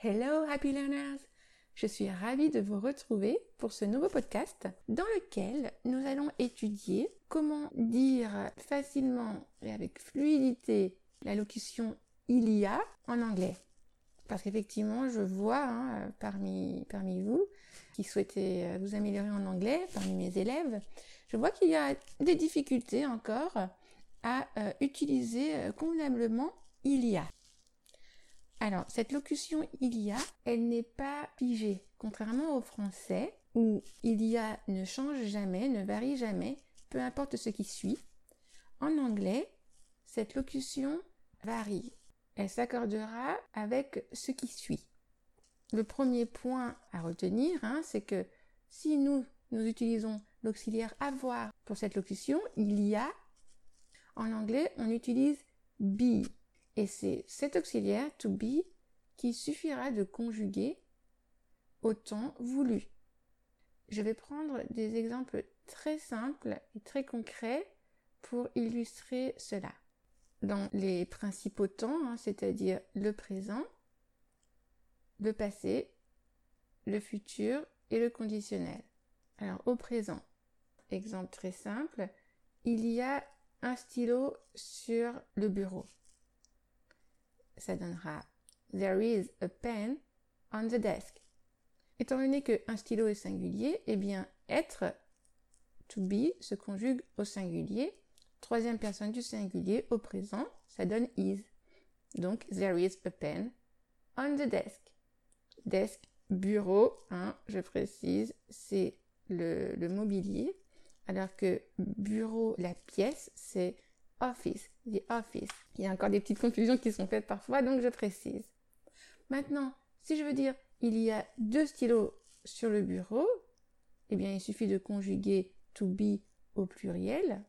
Hello Happy Learners Je suis ravie de vous retrouver pour ce nouveau podcast dans lequel nous allons étudier comment dire facilement et avec fluidité la locution il y a en anglais. Parce qu'effectivement, je vois hein, parmi, vous qui souhaitez vous améliorer en anglais, parmi mes élèves, je vois qu'il y a des difficultés encore à euh, utiliser euh, convenablement il y a. Alors, cette locution il y a, elle n'est pas figée, contrairement au français, où il y a ne change jamais, ne varie jamais, peu importe ce qui suit. En anglais, cette locution varie. Elle s'accordera avec ce qui suit. Le premier point à retenir, hein, c'est que si nous, nous utilisons l'auxiliaire avoir pour cette locution, il y a, en anglais, on utilise be. Et c'est cet auxiliaire to be qui suffira de conjuguer au temps voulu. Je vais prendre des exemples très simples et très concrets pour illustrer cela. Dans les principaux temps, hein, c'est-à-dire le présent, le passé, le futur et le conditionnel. Alors au présent, exemple très simple, il y a un stylo sur le bureau. Ça donnera There is a pen on the desk. Étant donné qu'un stylo est singulier, eh bien être to be se conjugue au singulier. Troisième personne du singulier au présent, ça donne is. Donc there is a pen on the desk. Desk, bureau, hein, je précise, c'est le, le mobilier alors que bureau, la pièce, c'est office, the office. Il y a encore des petites confusions qui sont faites parfois, donc je précise. Maintenant, si je veux dire il y a deux stylos sur le bureau, eh bien il suffit de conjuguer to be au pluriel,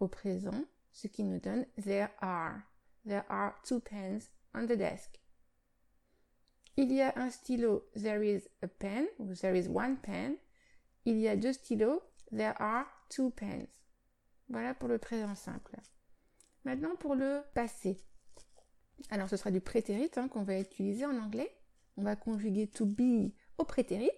au présent, ce qui nous donne there are. There are two pens on the desk. Il y a un stylo, there is a pen, there is one pen. Il y a deux stylos, There are two pens. Voilà pour le présent simple. Maintenant pour le passé. Alors ce sera du prétérit hein, qu'on va utiliser en anglais. On va conjuguer to be au prétérit.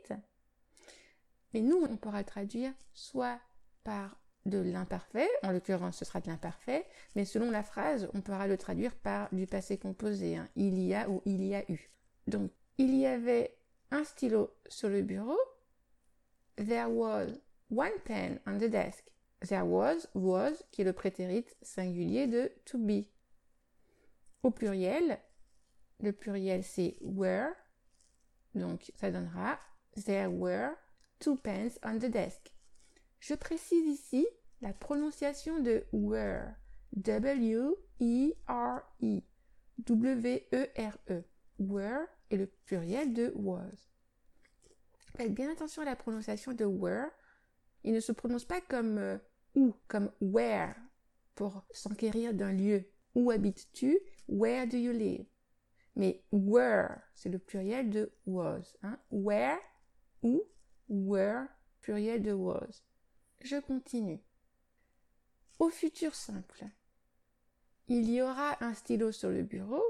Mais nous, on pourra traduire soit par de l'imparfait, en l'occurrence ce sera de l'imparfait, mais selon la phrase, on pourra le traduire par du passé composé, hein. il y a ou il y a eu. Donc, il y avait un stylo sur le bureau, there was One pen on the desk. There was, was, qui est le prétérit singulier de to be. Au pluriel, le pluriel c'est were, donc ça donnera There were two pens on the desk. Je précise ici la prononciation de were. W-E-R-E. -E. W-E-R-E. Were est le pluriel de was. Faites bien attention à la prononciation de were il ne se prononce pas comme euh, où, comme where, pour s'enquérir d'un lieu. Où habites-tu? Where do you live? Mais where, c'est le pluriel de was. Hein? Where, où, where, pluriel de was. Je continue. Au futur simple, il y aura un stylo sur le bureau.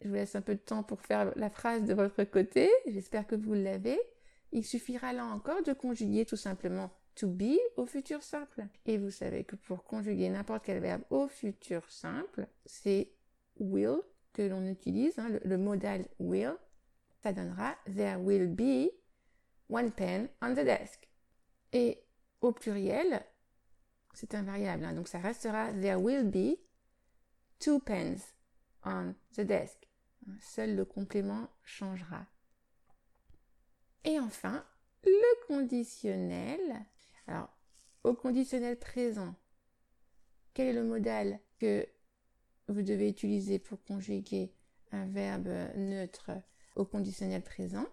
Je vous laisse un peu de temps pour faire la phrase de votre côté. J'espère que vous l'avez il suffira là encore de conjuguer tout simplement to be au futur simple. Et vous savez que pour conjuguer n'importe quel verbe au futur simple, c'est will que l'on utilise, hein, le, modal will. Ça donnera there will be one pen on the desk. Et au pluriel, c'est invariable, hein, donc ça restera there will be two pens on the desk. Seul le complément changera. Et enfin, le conditionnel. Alors, au conditionnel présent, quel est le modal que vous devez utiliser pour conjuguer un verbe neutre au conditionnel présent?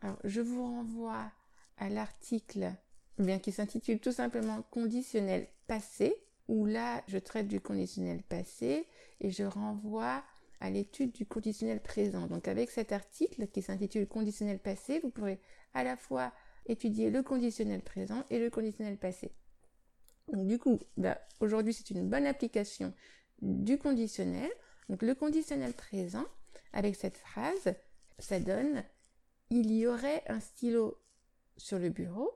Alors, je vous renvoie à l'article bien qui s'intitule tout simplement conditionnel passé, où là, je traite du conditionnel passé et je renvoie à l'étude du conditionnel présent. Donc avec cet article qui s'intitule conditionnel passé, vous pourrez à la fois étudier le conditionnel présent et le conditionnel passé. Donc du coup, bah, aujourd'hui c'est une bonne application du conditionnel. Donc le conditionnel présent, avec cette phrase, ça donne il y aurait un stylo sur le bureau.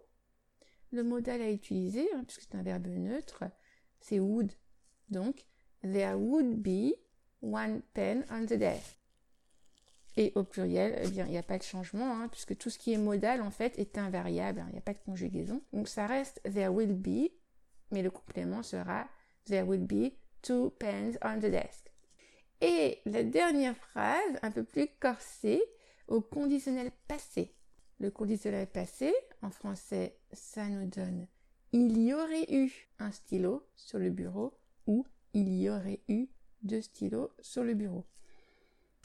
Le modal à utiliser, hein, puisque c'est un verbe neutre, c'est would. Donc, there would be one pen on the desk. Et au pluriel, eh bien, il n'y a pas de changement, hein, puisque tout ce qui est modal, en fait, est invariable. Hein, il n'y a pas de conjugaison. Donc, ça reste there will be, mais le complément sera there will be two pens on the desk. Et la dernière phrase, un peu plus corsée, au conditionnel passé. Le conditionnel passé, en français, ça nous donne il y aurait eu un stylo sur le bureau ou il y aurait eu deux stylos sur le bureau.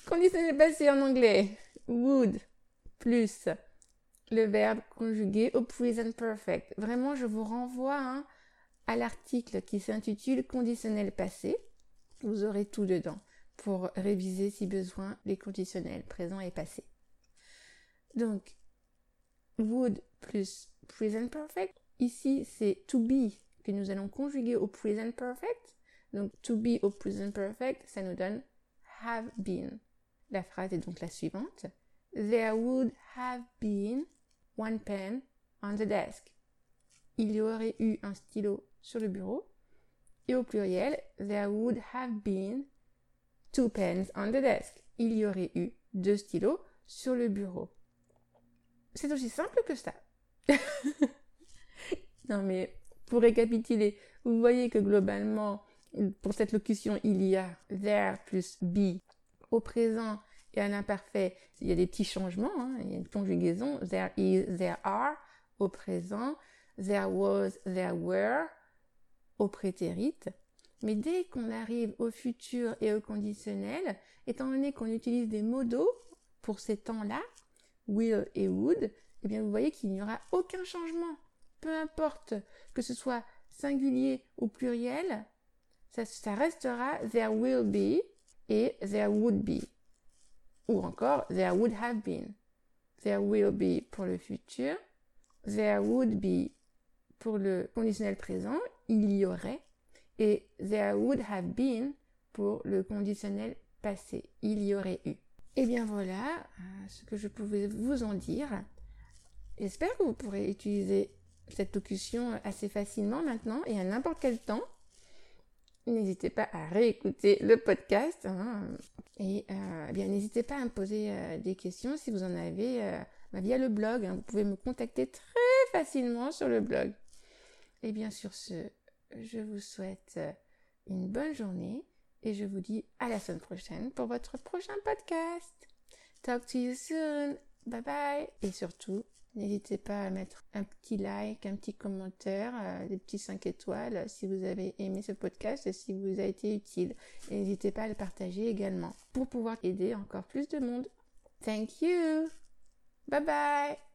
Conditionnel passé en anglais, would plus le verbe conjugué au present perfect. Vraiment, je vous renvoie hein, à l'article qui s'intitule conditionnel passé. Vous aurez tout dedans pour réviser si besoin les conditionnels présents et passés. Donc, would plus present perfect. Ici, c'est to be que nous allons conjuguer au present perfect. Donc, to be au present perfect, ça nous donne have been. La phrase est donc la suivante. There would have been one pen on the desk. Il y aurait eu un stylo sur le bureau. Et au pluriel, there would have been two pens on the desk. Il y aurait eu deux stylos sur le bureau. C'est aussi simple que ça. non mais pour récapituler, vous voyez que globalement, pour cette locution, il y a there plus be au présent et à l'imparfait. Il y a des petits changements, hein. il y a une conjugaison. There is, there are au présent. There was, there were au prétérite. Mais dès qu'on arrive au futur et au conditionnel, étant donné qu'on utilise des modos pour ces temps-là, will et would, eh bien vous voyez qu'il n'y aura aucun changement. Peu importe que ce soit singulier ou pluriel, ça, restera there will be et there would be. Ou encore there would have been. There will be pour le futur. There would be pour le conditionnel présent. Il y aurait. Et there would have been pour le conditionnel passé. Il y aurait eu. Et bien voilà euh, ce que je pouvais vous en dire. J'espère que vous pourrez utiliser cette locution assez facilement maintenant et à n'importe quel temps. N'hésitez pas à réécouter le podcast hein. et euh, eh bien n'hésitez pas à me poser euh, des questions si vous en avez bah, via le blog. Hein. Vous pouvez me contacter très facilement sur le blog. Et bien sur ce, je vous souhaite une bonne journée et je vous dis à la semaine prochaine pour votre prochain podcast. Talk to you soon. Bye bye. Et surtout, n'hésitez pas à mettre un petit like, un petit commentaire, euh, des petits 5 étoiles si vous avez aimé ce podcast et si vous a été utile. N'hésitez pas à le partager également pour pouvoir aider encore plus de monde. Thank you. Bye bye.